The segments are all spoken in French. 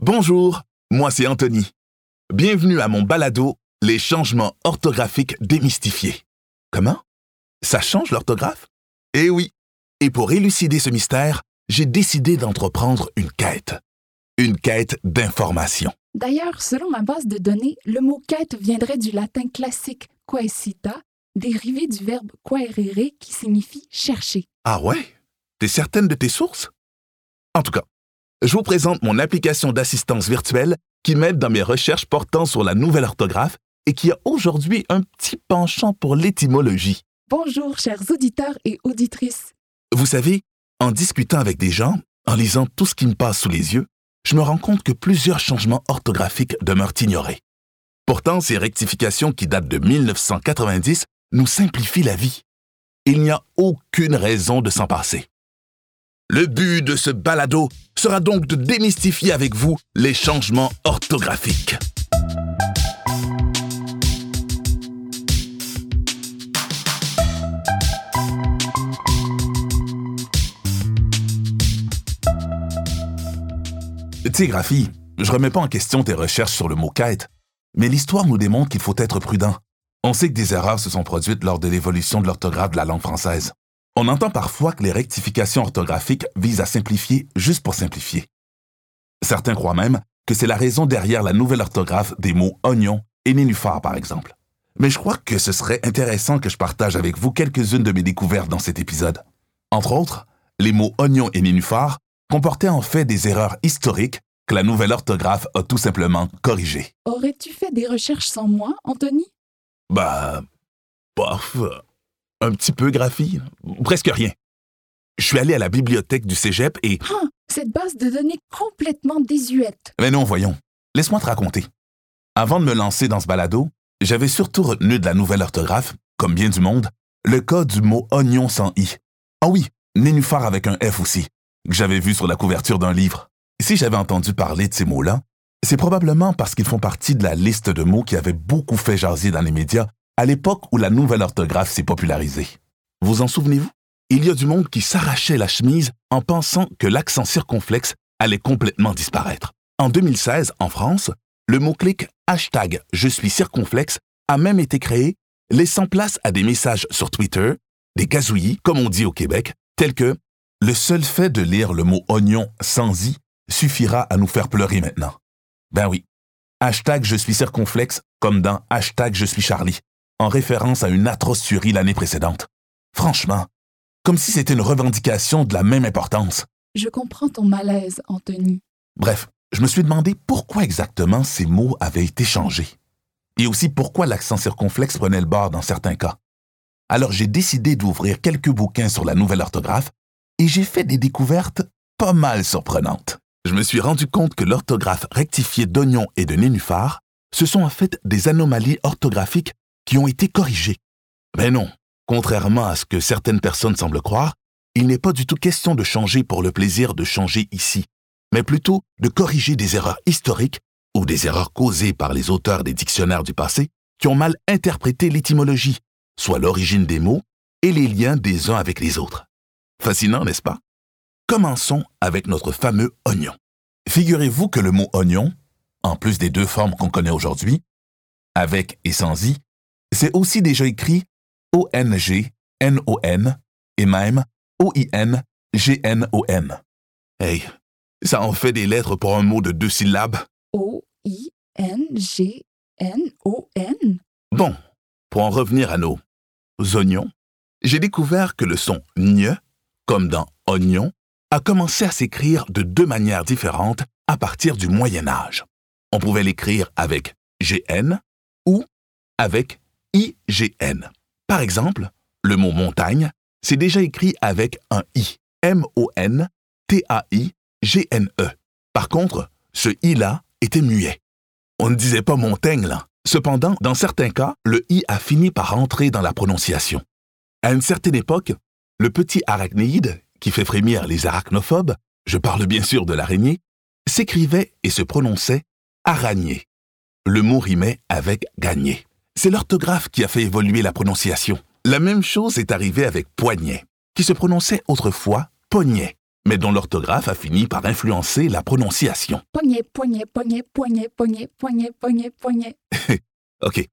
Bonjour, moi c'est Anthony. Bienvenue à mon balado Les changements orthographiques démystifiés. Comment? Ça change l'orthographe? Eh oui. Et pour élucider ce mystère, j'ai décidé d'entreprendre une quête. Une quête d'information. D'ailleurs, selon ma base de données, le mot quête viendrait du latin classique quaesita, dérivé du verbe quaerere qui signifie chercher. Ah ouais? T'es certaine de tes sources? En tout cas, je vous présente mon application d'assistance virtuelle qui m'aide dans mes recherches portant sur la nouvelle orthographe et qui a aujourd'hui un petit penchant pour l'étymologie. Bonjour, chers auditeurs et auditrices. Vous savez, en discutant avec des gens, en lisant tout ce qui me passe sous les yeux, je me rends compte que plusieurs changements orthographiques demeurent ignorés. Pourtant, ces rectifications qui datent de 1990 nous simplifient la vie. Il n'y a aucune raison de s'en passer. Le but de ce balado sera donc de démystifier avec vous les changements orthographiques. Tu sais, Graphie, je remets pas en question tes recherches sur le mot quête, mais l'histoire nous démontre qu'il faut être prudent. On sait que des erreurs se sont produites lors de l'évolution de l'orthographe de la langue française. On entend parfois que les rectifications orthographiques visent à simplifier juste pour simplifier. Certains croient même que c'est la raison derrière la nouvelle orthographe des mots oignon et nénuphar, par exemple. Mais je crois que ce serait intéressant que je partage avec vous quelques-unes de mes découvertes dans cet épisode. Entre autres, les mots oignon et nénuphar comportaient en fait des erreurs historiques que la nouvelle orthographe a tout simplement corrigées. Aurais-tu fait des recherches sans moi, Anthony? Bah, bof, un petit peu graphie, presque rien. Je suis allé à la bibliothèque du cégep et. Ah, cette base de données complètement désuète. Mais non, voyons. Laisse-moi te raconter. Avant de me lancer dans ce balado, j'avais surtout retenu de la nouvelle orthographe, comme bien du monde, le cas du mot oignon sans i. Ah oui, nénuphar avec un F aussi, que j'avais vu sur la couverture d'un livre. Si j'avais entendu parler de ces mots-là, c'est probablement parce qu'ils font partie de la liste de mots qui avaient beaucoup fait jaser dans les médias à l'époque où la nouvelle orthographe s'est popularisée. Vous en souvenez-vous? Il y a du monde qui s'arrachait la chemise en pensant que l'accent circonflexe allait complètement disparaître. En 2016, en France, le mot-clic hashtag Je suis circonflexe a même été créé, laissant place à des messages sur Twitter, des gazouillis, comme on dit au Québec, tels que Le seul fait de lire le mot oignon sans i suffira à nous faire pleurer maintenant. Ben oui. Hashtag Je suis circonflexe, comme dans hashtag Je suis Charlie, en référence à une atroce tuerie l'année précédente. Franchement, comme si c'était une revendication de la même importance. Je comprends ton malaise, Anthony. Bref, je me suis demandé pourquoi exactement ces mots avaient été changés. Et aussi pourquoi l'accent circonflexe prenait le bord dans certains cas. Alors j'ai décidé d'ouvrir quelques bouquins sur la nouvelle orthographe et j'ai fait des découvertes pas mal surprenantes. Je me suis rendu compte que l'orthographe rectifiée d'oignon et de nénuphar, ce sont en fait des anomalies orthographiques qui ont été corrigées. Mais non, contrairement à ce que certaines personnes semblent croire, il n'est pas du tout question de changer pour le plaisir de changer ici, mais plutôt de corriger des erreurs historiques ou des erreurs causées par les auteurs des dictionnaires du passé qui ont mal interprété l'étymologie, soit l'origine des mots et les liens des uns avec les autres. Fascinant, n'est-ce pas? Commençons avec notre fameux oignon. Figurez-vous que le mot oignon, en plus des deux formes qu'on connaît aujourd'hui, avec et sans i, c'est aussi déjà écrit O-N-G, N-O-N et même O-I-N, G-N-O-N. Hey, ça en fait des lettres pour un mot de deux syllabes. O-I-N-G-N-O-N. Bon, pour en revenir à nos oignons, j'ai découvert que le son gne, comme dans oignon, a commencé à s'écrire de deux manières différentes à partir du Moyen Âge. On pouvait l'écrire avec GN ou avec IGN. Par exemple, le mot montagne, c'est déjà écrit avec un I, M-O-N-T-A-I-G-N-E. Par contre, ce I-là était muet. On ne disait pas montagne là. Cependant, dans certains cas, le I a fini par entrer dans la prononciation. À une certaine époque, le petit arachnéide, qui fait frémir les arachnophobes, je parle bien sûr de l'araignée, s'écrivait et se prononçait araignée. Le mot rimait avec gagner. C'est l'orthographe qui a fait évoluer la prononciation. La même chose est arrivée avec poignet, qui se prononçait autrefois poignet. mais dont l'orthographe a fini par influencer la prononciation. Poignet, poignet, poignet, poignet, poignet, poignet, poignet, poignet. OK.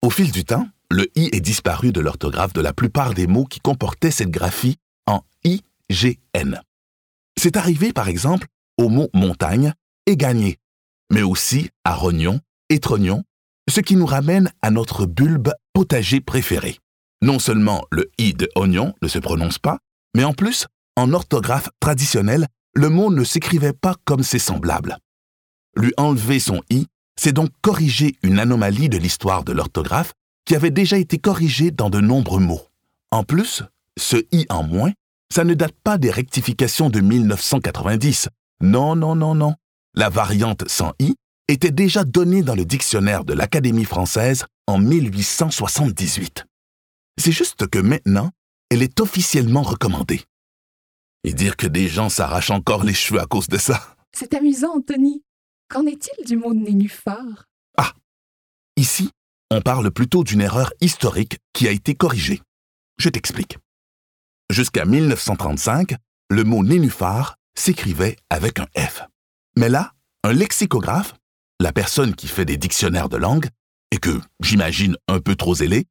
Au fil du temps, le i est disparu de l'orthographe de la plupart des mots qui comportaient cette graphie en IGN. C'est arrivé, par exemple, au mot montagne et gagner, mais aussi à rognon et trognon, ce qui nous ramène à notre bulbe potager préféré. Non seulement le i de oignon ne se prononce pas, mais en plus, en orthographe traditionnelle, le mot ne s'écrivait pas comme ses semblables. Lui enlever son i, c'est donc corriger une anomalie de l'histoire de l'orthographe qui avait déjà été corrigée dans de nombreux mots. En plus, ce i en moins, ça ne date pas des rectifications de 1990. Non, non, non, non. La variante sans i était déjà donnée dans le dictionnaire de l'Académie française en 1878. C'est juste que maintenant, elle est officiellement recommandée. Et dire que des gens s'arrachent encore les cheveux à cause de ça? C'est amusant, Anthony. Qu'en est-il du mot nénuphar? Ah Ici, on parle plutôt d'une erreur historique qui a été corrigée. Je t'explique. Jusqu'à 1935, le mot nénuphar s'écrivait avec un F. Mais là, un lexicographe, la personne qui fait des dictionnaires de langue, et que j'imagine un peu trop zélé,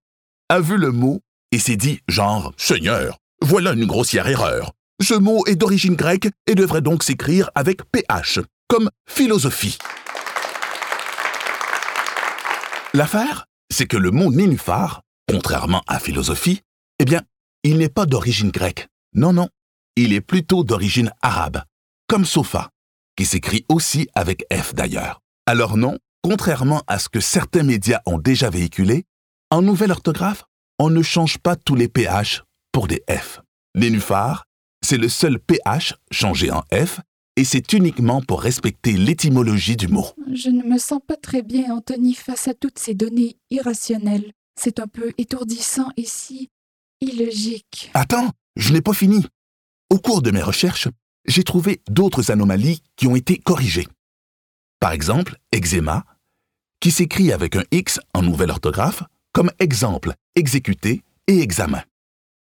a vu le mot et s'est dit genre Seigneur, voilà une grossière erreur. Ce mot est d'origine grecque et devrait donc s'écrire avec PH, comme philosophie. L'affaire, c'est que le mot nénuphar, contrairement à philosophie, eh bien, il n'est pas d'origine grecque. Non, non, il est plutôt d'origine arabe, comme sofa, qui s'écrit aussi avec F d'ailleurs. Alors non, contrairement à ce que certains médias ont déjà véhiculé, en nouvelle orthographe, on ne change pas tous les PH pour des F. Nénuphar, c'est le seul PH changé en F et c'est uniquement pour respecter l'étymologie du mot. Je ne me sens pas très bien, Anthony, face à toutes ces données irrationnelles. C'est un peu étourdissant et si illogique. Attends, je n'ai pas fini. Au cours de mes recherches, j'ai trouvé d'autres anomalies qui ont été corrigées. Par exemple, eczéma, qui s'écrit avec un X en nouvelle orthographe, comme exemple, exécuté et examen.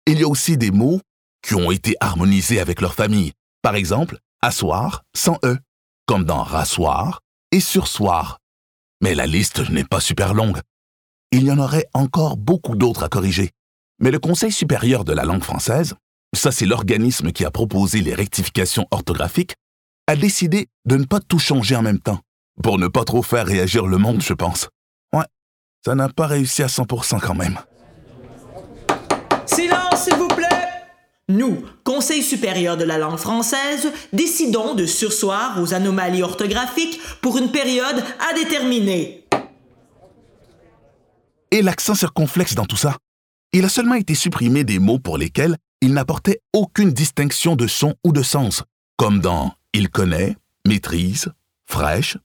Il y a aussi des mots qui ont été harmonisés avec leur famille. Par exemple, asseoir sans E, comme dans rasseoir et sursoir. Mais la liste n'est pas super longue. Il y en aurait encore beaucoup d'autres à corriger. Mais le Conseil supérieur de la langue française, ça c'est l'organisme qui a proposé les rectifications orthographiques, a décidé de ne pas tout changer en même temps, pour ne pas trop faire réagir le monde, je pense. Ouais, ça n'a pas réussi à 100% quand même. Silence, s'il vous plaît. Nous, Conseil supérieur de la langue française, décidons de sursoir aux anomalies orthographiques pour une période à déterminer. Et l'accent circonflexe dans tout ça? Il a seulement été supprimé des mots pour lesquels il n'apportait aucune distinction de son ou de sens, comme dans il connaît, maîtrise, fraîche.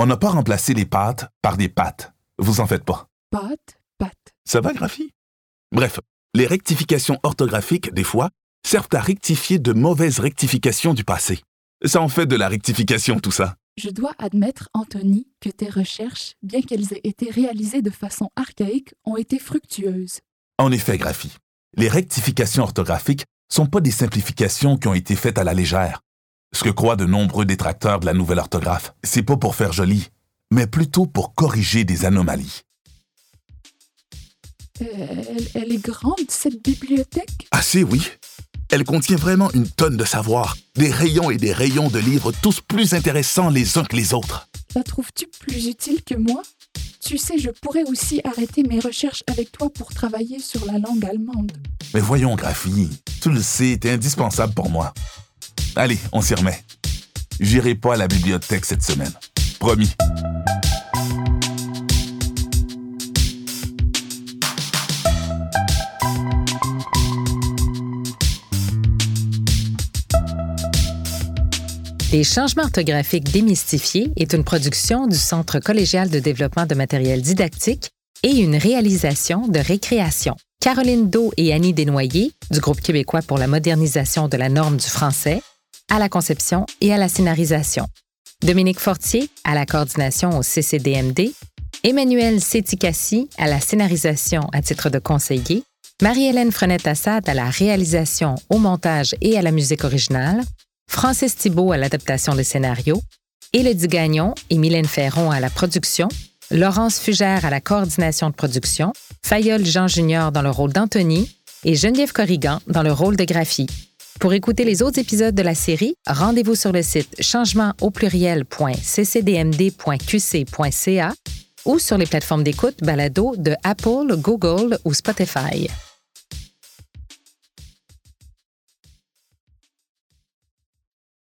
On n'a pas remplacé les pâtes par des pâtes. Vous en faites pas. Pâte, pâte. Ça va, Graphie? Bref, les rectifications orthographiques, des fois, servent à rectifier de mauvaises rectifications du passé. Ça en fait de la rectification, tout ça. Je dois admettre, Anthony, que tes recherches, bien qu'elles aient été réalisées de façon archaïque, ont été fructueuses. En effet, Graphie, les rectifications orthographiques sont pas des simplifications qui ont été faites à la légère. Ce que croient de nombreux détracteurs de la nouvelle orthographe, c'est pas pour faire joli, mais plutôt pour corriger des anomalies. Euh, elle, elle est grande, cette bibliothèque? Assez, oui. Elle contient vraiment une tonne de savoir, des rayons et des rayons de livres tous plus intéressants les uns que les autres. La trouves-tu plus utile que moi? Tu sais, je pourrais aussi arrêter mes recherches avec toi pour travailler sur la langue allemande. Mais voyons, Graphie, tu le sais, t'es indispensable pour moi. Allez, on s'y remet. J'irai pas à la bibliothèque cette semaine. Promis. Les changements orthographiques démystifiés est une production du Centre collégial de développement de matériel didactique et une réalisation de récréation. Caroline Do et Annie Desnoyers, du Groupe québécois pour la modernisation de la norme du français, à la conception et à la scénarisation. Dominique Fortier, à la coordination au CCDMD, Emmanuel Séticassi, à la scénarisation à titre de conseiller, Marie-Hélène Frenette-Assad à la réalisation, au montage et à la musique originale, Francis Thibault à l'adaptation de scénario, Élodie Gagnon et Mylène Ferron à la production, Laurence Fugère à la coordination de production, Fayol Jean Junior dans le rôle d'Anthony. Et Geneviève Corrigan dans le rôle de Graphie. Pour écouter les autres épisodes de la série, rendez-vous sur le site changement au pluriel.ccdmd.qc.ca ou sur les plateformes d'écoute balado de Apple, Google ou Spotify.